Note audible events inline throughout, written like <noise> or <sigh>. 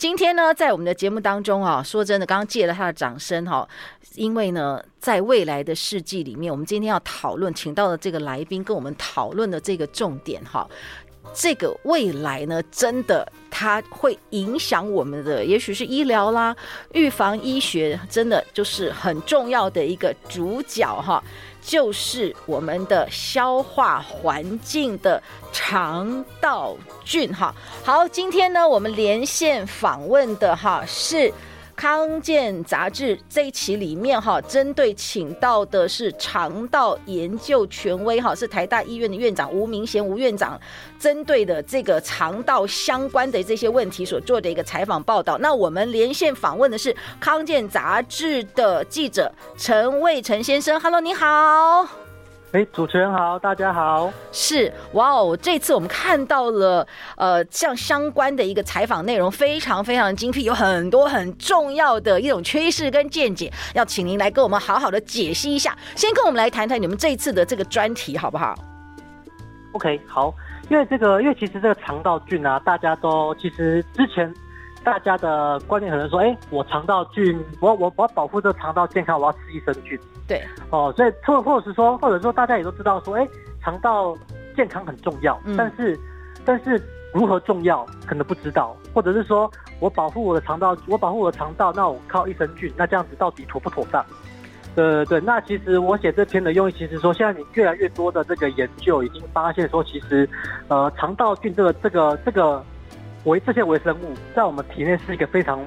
今天呢，在我们的节目当中啊，说真的，刚刚借了他的掌声哈，因为呢，在未来的世纪里面，我们今天要讨论，请到的这个来宾跟我们讨论的这个重点哈，这个未来呢，真的它会影响我们的，也许是医疗啦、预防医学，真的就是很重要的一个主角哈。就是我们的消化环境的肠道菌哈。好，今天呢，我们连线访问的哈是。康健杂志这一期里面哈，针对请到的是肠道研究权威哈，是台大医院的院长吴明贤吴院长，针对的这个肠道相关的这些问题所做的一个采访报道。那我们连线访问的是康健杂志的记者陈卫成先生，Hello，你好。哎，主持人好，大家好。是哇哦，这次我们看到了，呃，像相关的一个采访内容非常非常精辟，有很多很重要的一种趋势跟见解，要请您来跟我们好好的解析一下。先跟我们来谈谈你们这一次的这个专题，好不好？OK，好，因为这个，因为其实这个肠道菌啊，大家都其实之前。大家的观念可能说，哎、欸，我肠道菌，我我我要保护这个肠道健康，我要吃益生菌。对，哦，所以或或者是说，或者说大家也都知道说，哎、欸，肠道健康很重要，嗯、但是但是如何重要可能不知道，或者是说我保护我的肠道，我保护我的肠道，那我靠益生菌，那这样子到底妥不妥当？对对对，那其实我写这篇的用意，其实说现在你越来越多的这个研究已经发现说，其实呃肠道菌这个这个这个。微这些微生物在我们体内是一个非常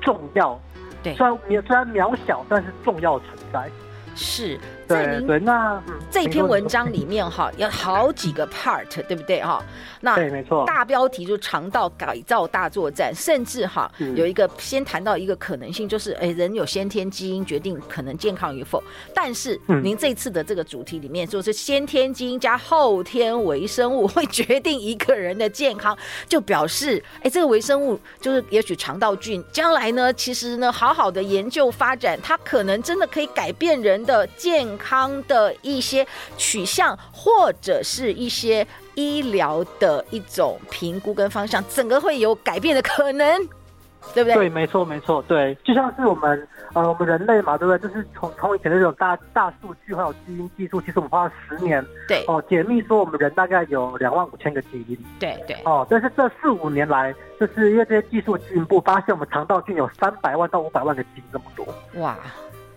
重要，对，虽然虽然渺小，但是重要存在。是。对对，那这篇文章里面哈，有好几个 part，对不对哈？那对，没错。大标题就是肠道改造大作战，甚至哈有一个先谈到一个可能性，就是哎，人有先天基因决定可能健康与否。但是您这次的这个主题里面，就是先天基因加后天微生物 <laughs> 会决定一个人的健康，就表示哎，这个微生物就是也许肠道菌将来呢，其实呢，好好的研究发展，它可能真的可以改变人的健。健康的一些取向，或者是一些医疗的一种评估跟方向，整个会有改变的可能，<laughs> 对不对？对，没错，没错，对，就像是我们呃，我们人类嘛，对不对？就是从从以前的这种大大数据还有基因技术，其实我们花了十年，对哦，解密说我们人大概有两万五千个基因，对对，哦，但是这四五年来，就是因为这些技术进步，发现我们肠道菌有三百万到五百万个基因这么多，哇。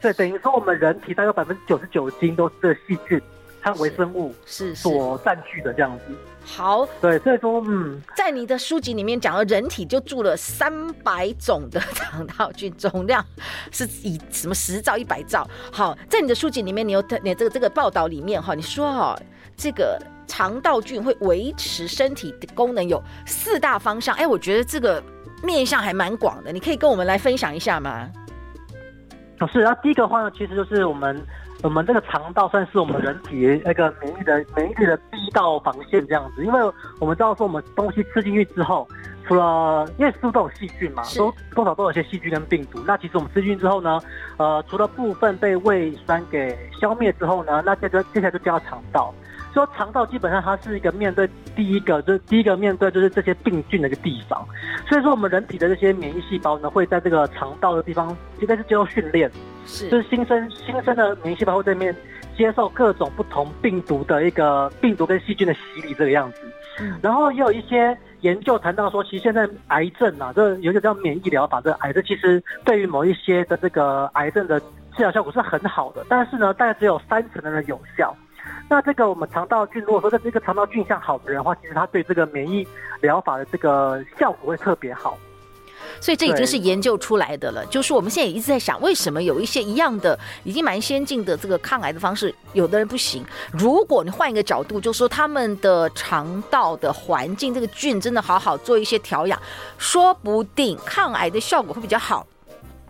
对，等于说我们人体大概百分之九十九的基因都是这个细菌和微生物是所占据的这样子。好，对，所以说，嗯，在你的书籍里面讲了，人体就住了三百种的肠道菌，总量是以什么十兆、一百兆。好，在你的书籍里面，你有你这个这个报道里面哈，你说哈，这个肠道菌会维持身体的功能有四大方向。哎，我觉得这个面向还蛮广的，你可以跟我们来分享一下吗？哦，是，然后第一个话呢，其实就是我们，我们这个肠道算是我们人体那个免疫的免疫力的第一道防线这样子，因为我们知道说我们东西吃进去之后，除了因为食物都有细菌嘛，都多少都有些细菌跟病毒，那其实我们吃进去之后呢，呃，除了部分被胃酸给消灭之后呢，那接着接下来就叫肠道。说肠道基本上它是一个面对第一个，就是第一个面对就是这些病菌的一个地方，所以说我们人体的这些免疫细胞呢，会在这个肠道的地方应该是接受训练，是。就是新生新生的免疫细胞会在里面接受各种不同病毒的一个病毒跟细菌的洗礼这个样子，然后也有一些研究谈到说，其实现在癌症啊，这有一个叫免疫疗法，这个癌症其实对于某一些的这个癌症的治疗效果是很好的，但是呢，大概只有三成的人有效。那这个我们肠道菌，如果说在这个肠道菌相好的人的话，其实他对这个免疫疗法的这个效果会特别好。所以这已经是研究出来的了。就是我们现在也一直在想，为什么有一些一样的、已经蛮先进的这个抗癌的方式，有的人不行？如果你换一个角度，就说他们的肠道的环境，这个菌真的好好做一些调养，说不定抗癌的效果会比较好，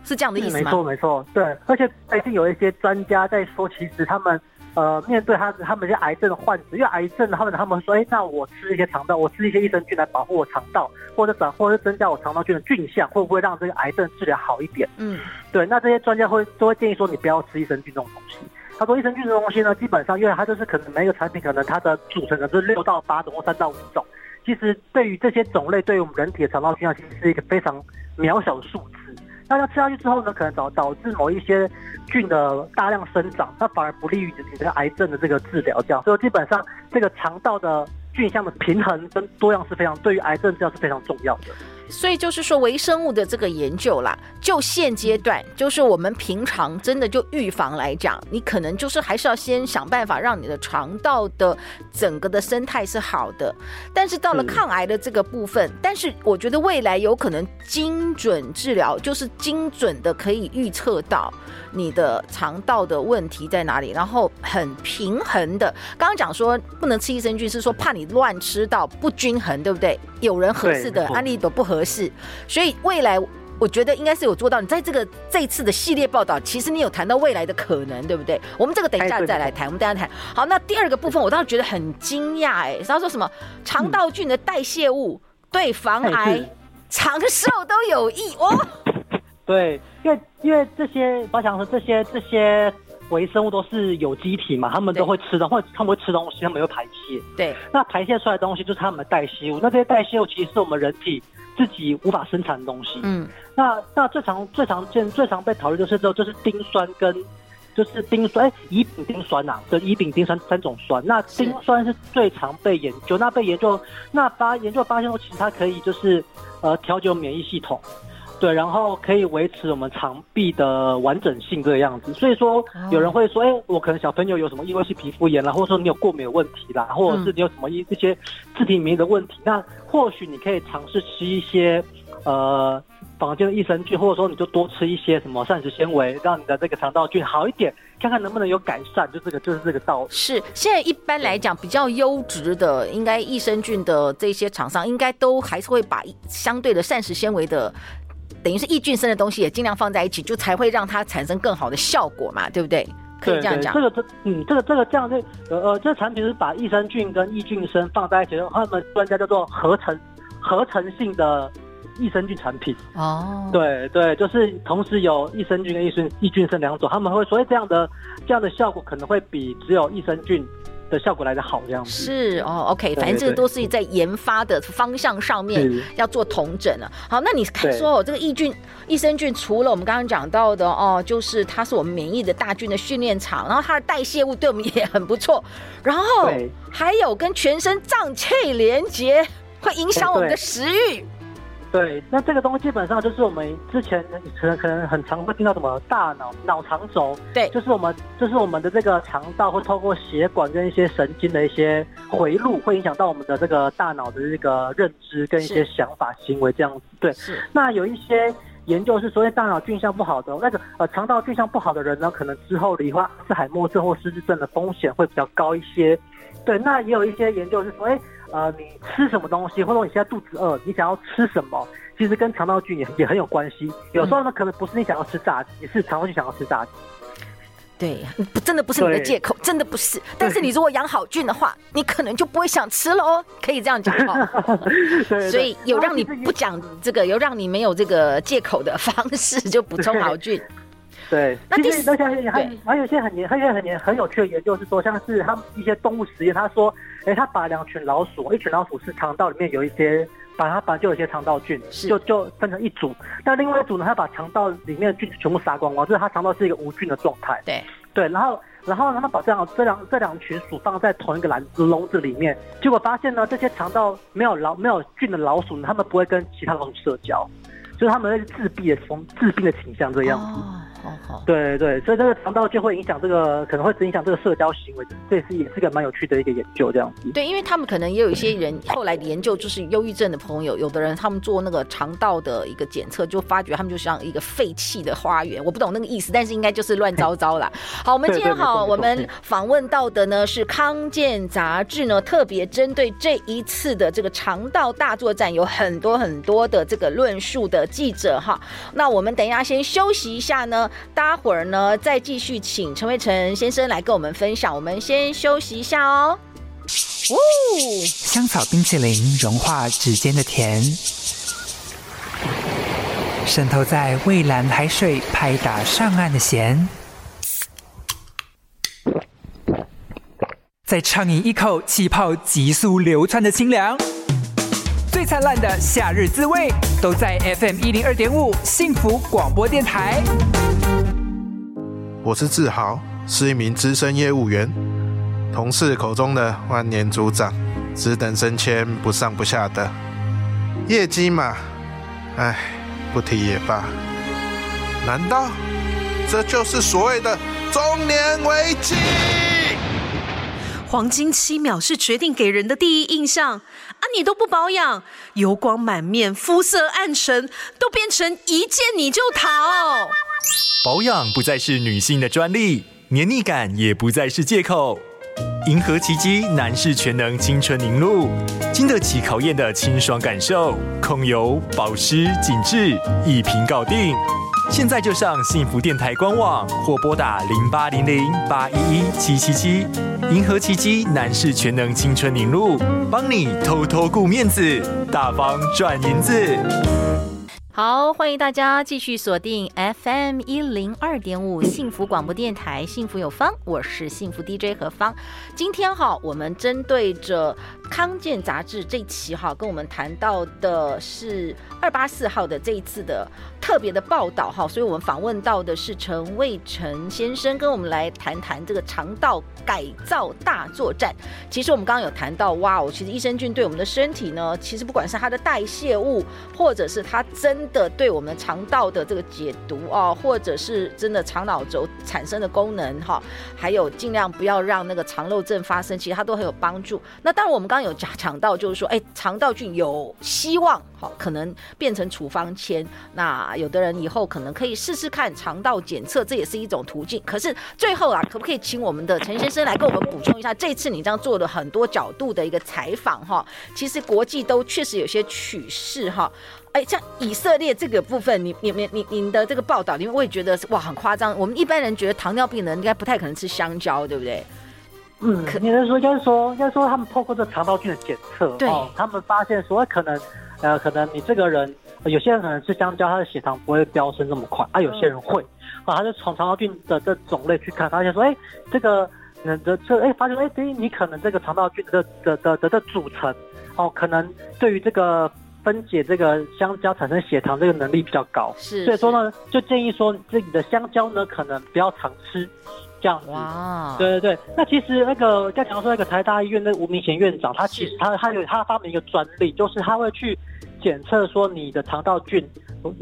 是这样的意思吗？没错，没错，对。而且最近有一些专家在说，其实他们。呃，面对他他们这些癌症的患者，因为癌症他们他们说，哎，那我吃一些肠道，我吃一些益生菌来保护我肠道，或者转或者增加我肠道菌的菌相，会不会让这个癌症治疗好一点？嗯，对。那这些专家会都会建议说，你不要吃益生菌这种东西。他说，益生菌这种东西呢，基本上因为它就是可能每一个产品可能它的组成的是六到八种或三到五种，其实对于这些种类，对于我们人体的肠道菌相，其实是一个非常渺小的数字。那它吃下去之后呢，可能导导致某一些菌的大量生长，那反而不利于你这个癌症的这个治疗。这样，所以基本上这个肠道的菌相的平衡跟多样是非常对于癌症治疗是非常重要的。所以就是说，微生物的这个研究啦，就现阶段，就是我们平常真的就预防来讲，你可能就是还是要先想办法让你的肠道的整个的生态是好的。但是到了抗癌的这个部分，但是我觉得未来有可能精准治疗，就是精准的可以预测到你的肠道的问题在哪里，然后很平衡的。刚刚讲说不能吃益生菌，是说怕你乱吃到不均衡，对不对？有人合适的安利都不合。合适，所以未来我觉得应该是有做到。你在这个这一次的系列报道，其实你有谈到未来的可能，对不对？我们这个等一下再来谈。我们等一下谈。好，那第二个部分，我倒是觉得很惊讶，哎，他说什么肠道菌的代谢物对防癌、长寿都有益哦。<laughs> 对，因为因为这些，我想说这些这些微生物都是有机体嘛，他们都会吃的，或者他们会吃东西，他们会排泄。对，那排泄出来的东西就是他们的代谢物。那这些代谢物其实是我们人体。自己无法生产的东西，嗯，那那最常最常见最常被讨论就是这就是丁酸跟就是丁酸，哎，乙丙丁酸呐、啊，就乙丙丁酸三种酸。那丁酸是最常被研究，那被研究，那发研究发现后，其实它可以就是呃调节免疫系统。对，然后可以维持我们肠壁的完整性这个样子。所以说，有人会说，哎，我可能小朋友有什么异位性皮肤炎啦，或者说你有过敏的问题啦，或者是你有什么一这些自体免疫的问题，那或许你可以尝试吃一些呃坊间的益生菌，或者说你就多吃一些什么膳食纤维，让你的这个肠道菌好一点，看看能不能有改善。就这个就是这个道理。是，现在一般来讲比较优质的，应该益生菌的这些厂商，应该都还是会把相对的膳食纤维的。等于是益菌生的东西也尽量放在一起，就才会让它产生更好的效果嘛，对不对？可以这样讲。这个这嗯，这个这个这样这呃呃，这个产品是把益生菌跟益菌生放在一起，他们专家叫做合成合成性的益生菌产品。哦，对对，就是同时有益生菌跟益生益菌生两种，他们会所以这样的这样的效果可能会比只有益生菌的效果来的好，这样子。是哦，OK，反正这个都是在研发的方向上面要做同整了。好，那你说哦，这个益菌、益生菌，除了我们刚刚讲到的哦，就是它是我们免疫的大菌的训练场，然后它的代谢物对我们也很不错，<laughs> 然后还有跟全身脏器连接，会影响我们的食欲。对，那这个东西基本上就是我们之前可能可能很常会听到什么大脑脑肠轴，对，就是我们就是我们的这个肠道会透过血管跟一些神经的一些回路，会影响到我们的这个大脑的这个认知跟一些想法行为这样子。对，是。那有一些研究是说，大脑菌相不好的那个呃肠道菌相不好的人呢，可能之后罹患阿兹海默症或失智症的风险会比较高一些。对，那也有一些研究是说，哎。呃，你吃什么东西，或者说你现在肚子饿，你想要吃什么，其实跟肠道菌也也很有关系。有时候呢，可能不是你想要吃炸鸡，是肠道菌想要吃炸鸡。对，不，真的不是你的借口，真的不是。但是你如果养好菌的话，你可能就不会想吃了哦。可以这样讲哦。<laughs> 对，所以有让你不讲这个，有让你没有这个借口的方式，就补充好菌。<laughs> 对，那其实那像还还有一些很年，还有一些很年很有趣的研究是说，像是他们一些动物实验，他说，哎，他把两群老鼠，一群老鼠是肠道里面有一些，把它把就有一些肠道菌，就就分成一组，那另外一组呢，他把肠道里面的菌全部杀光光，就是他肠道是一个无菌的状态。对对，然后然后让他把这样这两这两群鼠放在同一个篮笼子里面，结果发现呢，这些肠道没有老没有菌的老鼠呢，他们不会跟其他老鼠社交，就是他们那是自闭的从自闭的倾向这样子。哦好好。对对，所以这个肠道就会影响这个，可能会影响这个社交行为，这也是也是个蛮有趣的一个研究，这样子。对，因为他们可能也有一些人后来研究，就是忧郁症的朋友，有的人他们做那个肠道的一个检测，就发觉他们就像一个废弃的花园。我不懂那个意思，但是应该就是乱糟糟啦。好，我们今天好，我们访问到的呢是康健杂志呢，特别针对这一次的这个肠道大作战，有很多很多的这个论述的记者哈。那我们等一下先休息一下呢，待会儿呢再继续请陈伟成先生来跟我们分享。我们先休息一下哦。哦，香草冰淇淋融化指尖的甜，渗透在蔚蓝海水拍打上岸的咸，再畅饮一口气泡急速流窜的清凉，最灿烂的夏日滋味都在 FM 一零二点五幸福广播电台。我是志豪，是一名资深业务员。同事口中的万年组长，只等升迁，不上不下的业绩嘛，唉，不提也罢。难道这就是所谓的中年危机？黄金七秒是决定给人的第一印象啊！你都不保养，油光满面，肤色暗沉，都变成一见你就逃。保养不再是女性的专利，黏腻感也不再是借口。银河奇迹男士全能青春凝露，经得起考验的清爽感受，控油、保湿、紧致，一瓶搞定。现在就上幸福电台官网，或拨打零八零零八一一七七七。银河奇迹男士全能青春凝露，帮你偷偷顾面子，大方赚银子。好，欢迎大家继续锁定 FM 一零二点五幸福广播电台，幸福有方，我是幸福 DJ 何方。今天哈，我们针对着康健杂志这期哈，跟我们谈到的是二八四号的这一次的特别的报道哈，所以我们访问到的是陈卫成先生，跟我们来谈谈这个肠道改造大作战。其实我们刚刚有谈到，哇哦，其实益生菌对我们的身体呢，其实不管是它的代谢物，或者是它真的对我们肠道的这个解毒哦，或者是真的肠脑轴产生的功能哈，还有尽量不要让那个肠漏症发生，其实它都很有帮助。那当然，我们刚有讲讲到，就是说，哎，肠道菌有希望哈，可能变成处方签。那有的人以后可能可以试试看肠道检测，这也是一种途径。可是最后啊，可不可以请我们的陈先生来跟我们补充一下？这次你这样做了很多角度的一个采访哈，其实国际都确实有些趋势哈。哎，像以色列这个部分，你你你你你的这个报道，你会觉得哇很夸张。我们一般人觉得糖尿病人应该不太可能吃香蕉，对不对？嗯，可应该说，应该说，应该说，他们透过这肠道菌的检测，对、哦，他们发现说可能，呃，可能你这个人，有些人可能吃香蕉，他的血糖不会飙升这么快，啊，有些人会，啊，他就从肠道菌的这种类去看，发现说，哎，这个，人，的这，哎，发现，哎，对于你可能这个肠道菌的的的的的组成，哦，可能对于这个。分解这个香蕉产生血糖这个能力比较高，是，所以说呢，就建议说自己的香蕉呢可能不要常吃，这样子。哇，对对对。那其实那个刚讲说那个台大医院那吴明贤院长，他其实他他有他发明一个专利，就是他会去检测说你的肠道菌，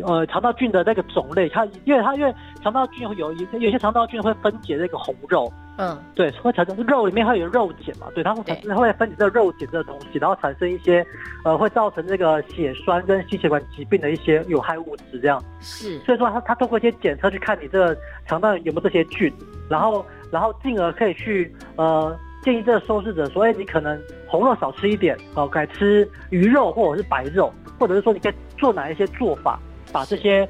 呃，肠道菌的那个种类，他因为他因为肠道菌会有一有些肠道菌会分解那个红肉。嗯，对，会产生肉里面会有肉碱嘛？对，它会产生会分解这个肉碱这个东西，然后产生一些呃会造成这个血栓跟心血管疾病的一些有害物质这样。是，所以说它它通过一些检测去看你这个肠道有没有这些菌，然后然后进而可以去呃建议这个受试者说，哎，你可能红肉少吃一点，哦，改吃鱼肉或者是白肉，或者是说你可以做哪一些做法，把这些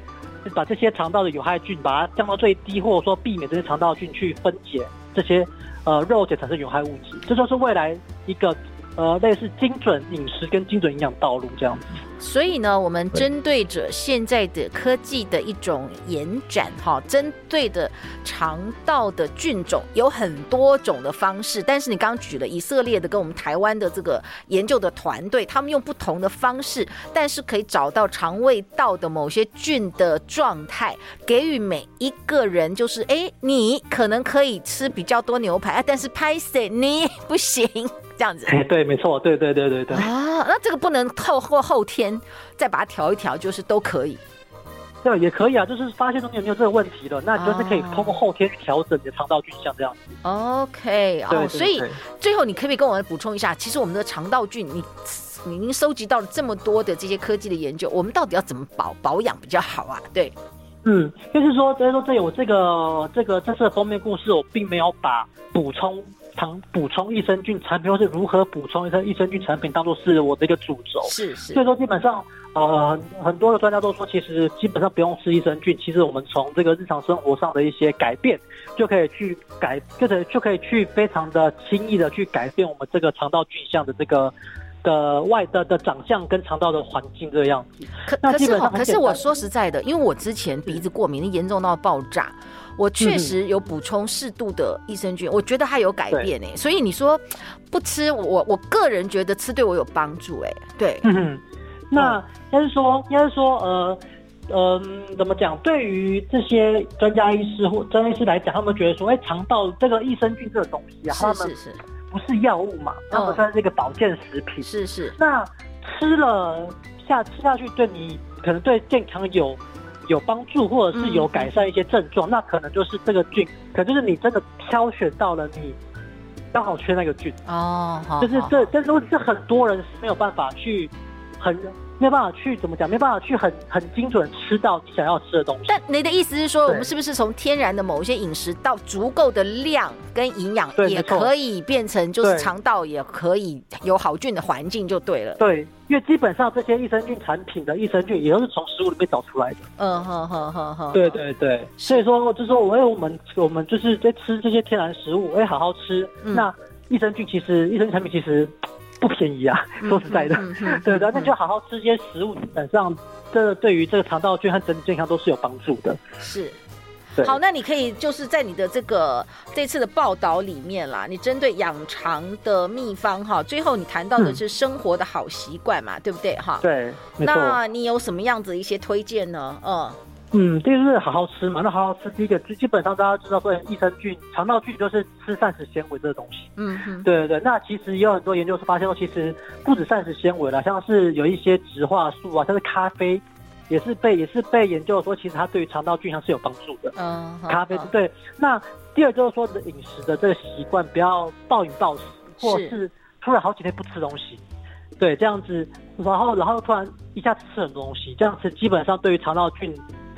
把这些肠道的有害菌把它降到最低，或者说避免这些肠道菌去分解。这些呃肉碱产生有害物质，这就是未来一个呃类似精准饮食跟精准营养道路这样子。所以呢，我们针对着现在的科技的一种延展，哈，针对的肠道的菌种有很多种的方式。但是你刚刚举了以色列的跟我们台湾的这个研究的团队，他们用不同的方式，但是可以找到肠胃道的某些菌的状态，给予每一个人，就是哎，你可能可以吃比较多牛排啊，但是拍谢你不行。这样子，哎对，没错，对对对对对。啊，那这个不能透过后天再把它调一调，就是都可以。对，也可以啊，就是发现中间有没有这个问题了，那就是可以通过后天去调整你的肠道菌像这样子。OK，哦，对对对，所以最后你可不可以跟我们补充一下，其实我们的肠道菌，你你已经收集到了这么多的这些科技的研究，我们到底要怎么保保养比较好啊？对，嗯，就是说，就是说，这有这个这个这次的封面故事，我并没有把补充。糖补充益生菌产品，又是如何补充一些益生菌产品，当做是我的一个主轴。是是。所以说，基本上，呃，很多的专家都说，其实基本上不用吃益生菌。其实我们从这个日常生活上的一些改变，就可以去改，就是就可以去非常的轻易的去改变我们这个肠道菌相的这个的外的的长相跟肠道的环境这个样子。可可是，可是我说实在的，因为我之前鼻子过敏，严重到爆炸。我确实有补充适度的益生菌，嗯，我觉得它有改变哎、欸，所以你说不吃，我我个人觉得吃对我有帮助哎、欸。对，嗯，那应该是说，应该是说，呃，嗯、呃，怎么讲？对于这些专家医师或专业医师来讲，他们觉得说，哎，肠道这个益生菌这个东西啊，他们不是药物嘛，那么算是一个保健食品，是是。那吃了下吃下去，对你可能对健康有。有帮助，或者是有改善一些症状，嗯，那可能就是这个菌，可能就是你真的挑选到了你刚好缺那个菌哦，就是这，这都是很多人是没有办法去很。没有办法去怎么讲？没办法去很很精准吃到你想要吃的东西。但你的意思是说，我们是不是从天然的某一些饮食到足够的量跟营养，也可以变成就是肠道也可以有好菌的环境就对了。对，因为基本上这些益生菌产品的益生菌也都是从食物里面找出来的。嗯哼哼哼哼。对对对，所以说就是说，我为我们我们就是在吃这些天然食物，哎，好好吃。嗯、那益生菌其实益生菌产品其实。不便宜啊，说实在的，对的，那就好好吃些食物，基本上这对于这个肠道菌和整体健康都是有帮助的。是，好，那你可以就是在你的这个这次的报道里面啦，你针对养肠的秘方哈，最后你谈到的是生活的好习惯嘛，嗯、对不对哈？对，那你有什么样子一些推荐呢？嗯。嗯，第一个是好好吃嘛，那好好吃。第一个，基本上大家知道说，益生菌、肠道菌就是吃膳食纤维这个东西。嗯嗯，对对对。那其实也有很多研究是发现说，其实不止膳食纤维啦，像是有一些植化素啊，像是咖啡，也是被也是被研究说，其实它对于肠道菌还是有帮助的。嗯，咖啡对。那第二就是说，饮食的这个习惯不要暴饮暴食，或是突然好几天不吃东西。对，这样子，然后然后突然一下子吃很多东西，这样子基本上对于肠道菌。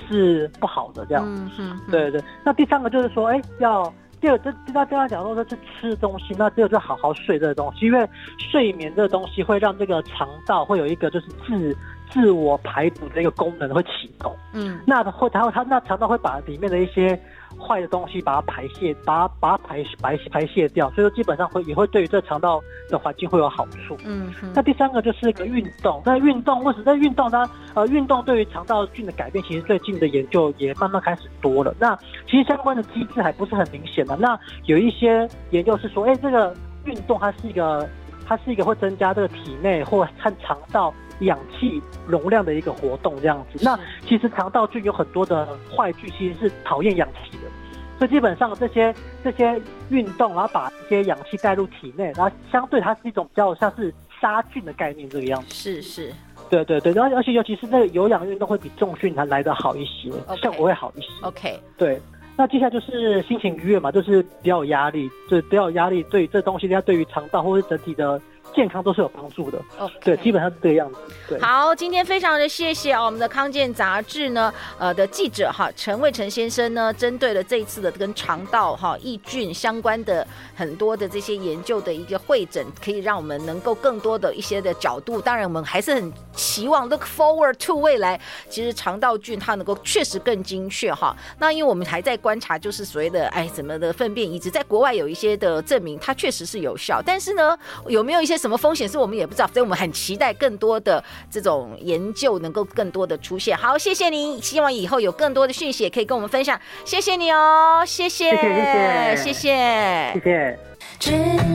是不好的，这样，嗯嗯，对对。那第三个就是说，哎、欸，要第二，这第二第二讲到，说是吃东西，那第二就好好睡这个东西，因为睡眠这个东西会让这个肠道会有一个就是自自我排毒的一个功能会启动，嗯，那会它会它那肠道会把里面的一些。坏的东西把它排泄，把它把它排排排泄掉，所以说基本上会也会对于这肠道的环境会有好处。嗯，那第三个就是一个运动，那运动或者在运动呢，呃，运动对于肠道菌的改变，其实最近的研究也慢慢开始多了。那其实相关的机制还不是很明显的。那有一些研究是说，哎，这个运动它是一个，它是一个会增加这个体内或和肠道。氧气容量的一个活动这样子，那其实肠道菌有很多的坏菌，其实是讨厌氧气的，所以基本上这些这些运动，然后把这些氧气带入体内，然后相对它是一种比较像是杀菌的概念这个样子。是是，对对对，然后而且尤其是那个有氧运动会比重训还来得好一些，okay, 效果会好一些。OK，对，那接下来就是心情愉悦嘛，就是比较有压力，就是比较有压力，对这东西，它对于肠道或者整体的。健康都是有帮助的，okay. 对，基本上是这个样子。对，好，今天非常的谢谢啊，我们的康健杂志呢，呃的记者哈陈卫成先生呢，针对了这一次的跟肠道哈抑菌相关的很多的这些研究的一个会诊，可以让我们能够更多的一些的角度。当然，我们还是很期望 look forward to 未来，其实肠道菌它能够确实更精确哈。那因为我们还在观察，就是所谓的哎怎么的粪便移植，在国外有一些的证明，它确实是有效，但是呢，有没有一些什么风险是我们也不知道，所以我们很期待更多的这种研究能够更多的出现。好，谢谢您，希望以后有更多的讯息也可以跟我们分享。谢谢你哦，谢谢，谢谢，谢谢，谢谢。只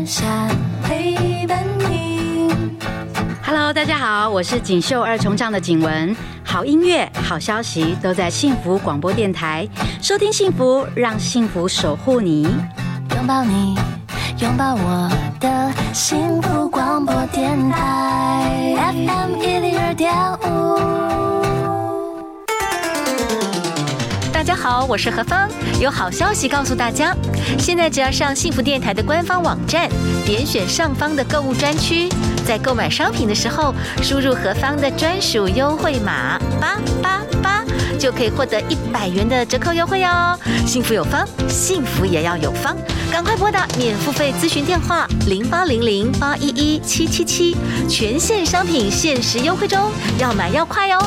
想陪伴你。Hello，大家好，我是锦绣二重唱的景文。好音乐、好消息都在幸福广播电台，收听幸福，让幸福守护你，拥抱你。拥抱我的幸我是何芳，有好消息告诉大家，现在只要上幸福电台的官方网站，点选上方的购物专区，在购买商品的时候，输入何芳的专属优惠码八八八，就可以获得一百元的折扣优惠哦。幸福有方，幸福也要有方，赶快拨打免付费咨询电话零八零零八一一七七七，全线商品限时优惠中，要买要快哦。